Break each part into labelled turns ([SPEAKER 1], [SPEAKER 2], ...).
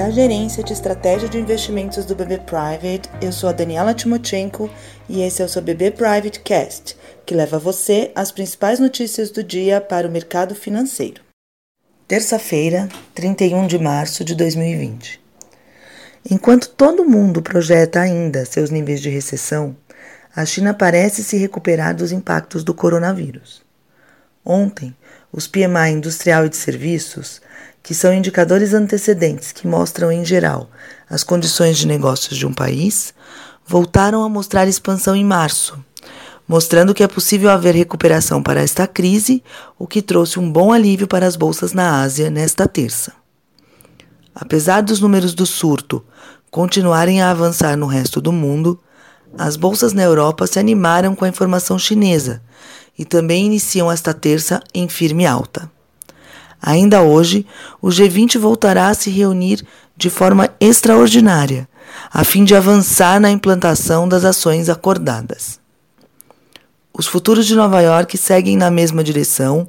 [SPEAKER 1] da Gerência de Estratégia de Investimentos do BB Private. Eu sou a Daniela Timochenko e esse é o seu BB Private Cast, que leva você as principais notícias do dia para o mercado financeiro. Terça-feira, 31 de março de 2020. Enquanto todo mundo projeta ainda seus níveis de recessão, a China parece se recuperar dos impactos do coronavírus. Ontem, os PMI industrial e de serviços, que são indicadores antecedentes que mostram, em geral, as condições de negócios de um país, voltaram a mostrar expansão em março, mostrando que é possível haver recuperação para esta crise, o que trouxe um bom alívio para as bolsas na Ásia nesta terça. Apesar dos números do surto continuarem a avançar no resto do mundo, as bolsas na Europa se animaram com a informação chinesa e também iniciam esta terça em firme alta. Ainda hoje, o G20 voltará a se reunir de forma extraordinária, a fim de avançar na implantação das ações acordadas. Os futuros de Nova York seguem na mesma direção,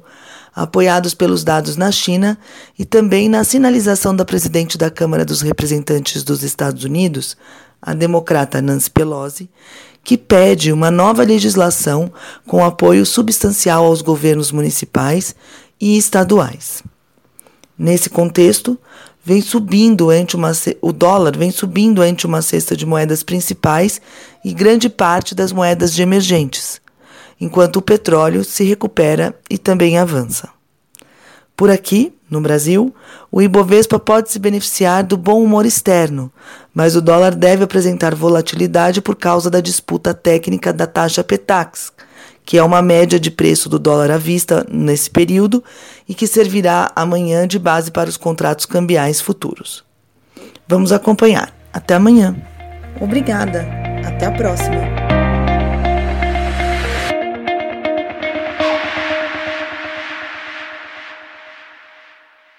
[SPEAKER 1] apoiados pelos dados na China e também na sinalização da presidente da Câmara dos Representantes dos Estados Unidos, a democrata Nancy Pelosi, que pede uma nova legislação com apoio substancial aos governos municipais e estaduais. Nesse contexto, vem subindo ante uma, o dólar vem subindo ante uma cesta de moedas principais e grande parte das moedas de emergentes, enquanto o petróleo se recupera e também avança. Por aqui, no Brasil, o Ibovespa pode se beneficiar do bom humor externo, mas o dólar deve apresentar volatilidade por causa da disputa técnica da taxa Petax, que é uma média de preço do dólar à vista nesse período e que servirá amanhã de base para os contratos cambiais futuros. Vamos acompanhar. Até amanhã. Obrigada. Até a próxima.